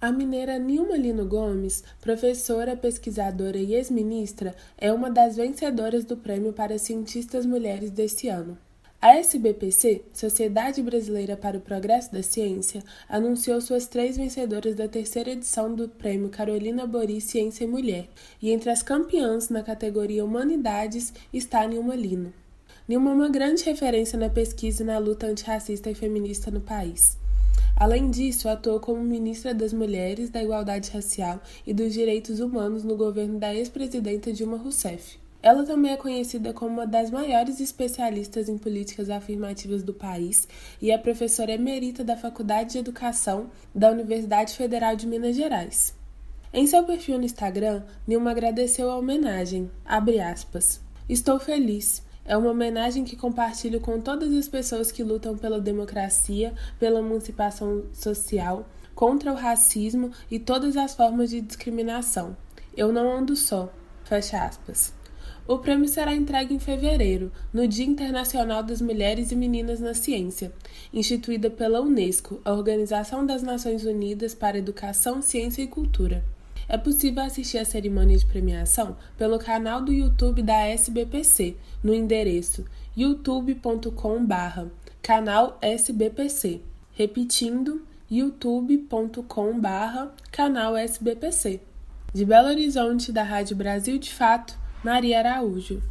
A mineira Nilma Lino Gomes, professora, pesquisadora e ex-ministra, é uma das vencedoras do Prêmio para Cientistas Mulheres deste ano. A SBPC, Sociedade Brasileira para o Progresso da Ciência, anunciou suas três vencedoras da terceira edição do Prêmio Carolina Boris Ciência e Mulher, e entre as campeãs na categoria Humanidades está Nilma Lino. Nilma é uma grande referência na pesquisa e na luta antirracista e feminista no país. Além disso, atuou como ministra das Mulheres, da Igualdade Racial e dos Direitos Humanos no governo da ex-presidenta Dilma Rousseff. Ela também é conhecida como uma das maiores especialistas em políticas afirmativas do país e é professora emerita da Faculdade de Educação da Universidade Federal de Minas Gerais. Em seu perfil no Instagram, Nilma agradeceu a homenagem. Aspas, Estou feliz. É uma homenagem que compartilho com todas as pessoas que lutam pela democracia, pela emancipação social, contra o racismo e todas as formas de discriminação. Eu não ando só. Fecha aspas. O prêmio será entregue em fevereiro, no Dia Internacional das Mulheres e Meninas na Ciência, instituída pela Unesco, a Organização das Nações Unidas para Educação, Ciência e Cultura. É possível assistir a cerimônia de premiação pelo canal do YouTube da SBPC, no endereço youtube.com/barra canal SBPC. Repetindo, youtube.com/barra canal SBPC. De Belo Horizonte, da Rádio Brasil de Fato, Maria Araújo.